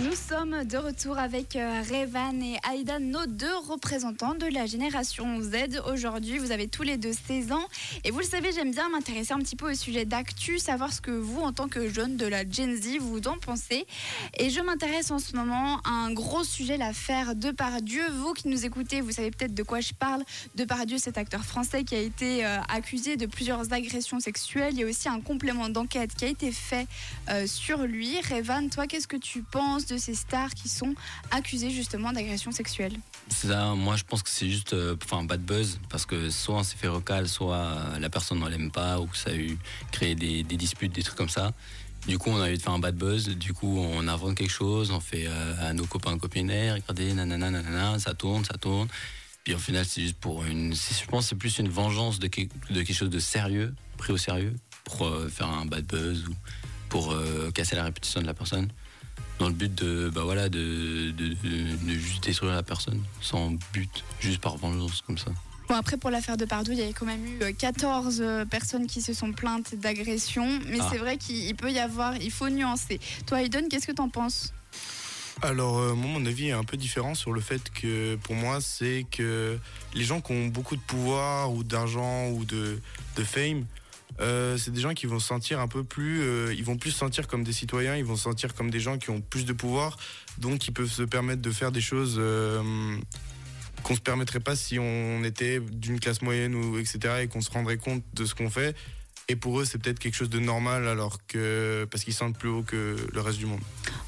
Nous sommes de retour avec euh, Revan et Aïda, nos deux représentants de la génération Z. Aujourd'hui, vous avez tous les deux 16 ans. Et vous le savez, j'aime bien m'intéresser un petit peu au sujet d'actu, savoir ce que vous, en tant que jeune de la Gen Z, vous en pensez. Et je m'intéresse en ce moment à un gros sujet, l'affaire Depardieu. Vous qui nous écoutez, vous savez peut-être de quoi je parle. Depardieu, cet acteur français qui a été euh, accusé de plusieurs agressions sexuelles. Il y a aussi un complément d'enquête qui a été fait euh, sur lui. Revan, toi, qu'est-ce que tu penses de ces stars qui sont accusées justement d'agressions sexuelles Ça, moi, je pense que c'est juste euh, enfin, un bad buzz parce que soit on s'est fait recal, soit euh, la personne ne l'aime pas ou que ça a eu créé des, disputes, des trucs comme ça. Du coup, on a eu de faire un bad buzz. Du coup, on invente quelque chose, on fait euh, à nos copains copines, regardez, nanana, nanana, ça tourne, ça tourne. Puis au final, c'est juste pour une. Je pense que c'est plus une vengeance de, que- quelque chose de sérieux, pris au sérieux, pour faire un bad buzz ou pour casser la réputation de la personne. Dans le but de, bah voilà, de, de, de- de juste détruire la personne, sans but, juste par vengeance comme ça. Bon, après, pour l'affaire de Pardieu, il y avait quand même eu euh, 14 euh, personnes qui se sont plaintes d'agression. Mais Ah. c'est vrai qu'il il peut y avoir, il faut nuancer. Toi, Aiden, qu'est-ce que t'en penses? Alors, euh, moi, mon avis est un peu différent sur le fait que, pour moi, c'est que les gens qui ont beaucoup de pouvoir ou d'argent ou de, de fame, euh, c'est des gens qui vont se sentir un peu plus, euh, ils vont plus se sentir comme des citoyens, ils vont se sentir comme des gens qui ont plus de pouvoir, donc ils peuvent se permettre de faire des choses euh, qu'on se permettrait pas si on était d'une classe moyenne ou etc. et qu'on se rendrait compte de ce qu'on fait. Et pour eux, c'est peut-être quelque chose de normal alors que parce qu'ils sentent plus haut que le reste du monde.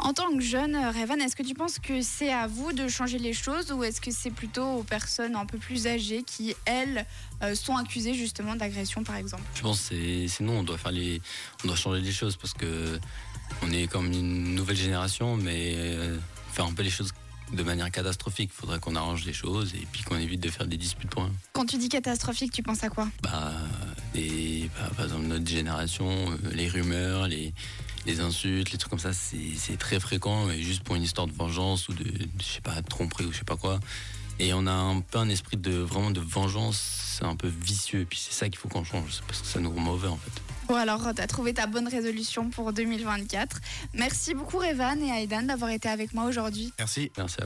En tant que jeune, euh, Revan, est-ce que tu penses que c'est à vous de changer les choses ou est-ce que c'est plutôt aux personnes un peu plus âgées qui, elles, euh, sont accusées justement d'agression, par exemple? Je pense que c'est c'est nous, on doit faire les, on doit changer les choses parce que on est comme une nouvelle génération, mais euh, faire un peu les choses de manière catastrophique. Il faudrait qu'on arrange les choses et puis qu'on évite de faire des disputes pour rien. Quand tu dis catastrophique, tu penses à quoi? Bah, des, bah, par exemple, notre génération, euh, les rumeurs, les, les insultes, les trucs comme ça, c'est c'est très fréquent, et juste pour une histoire de vengeance ou de, de, je sais pas, de tromperie ou je sais pas quoi. Et on a un peu un esprit de vraiment de vengeance, c'est un peu vicieux, et puis c'est ça qu'il faut qu'on change, parce que ça nous rend mauvais en fait. Bon, alors, tu as trouvé ta bonne résolution pour 2024. Merci beaucoup, Revan et Aidan, d'avoir été avec moi aujourd'hui. Merci. Merci à vous.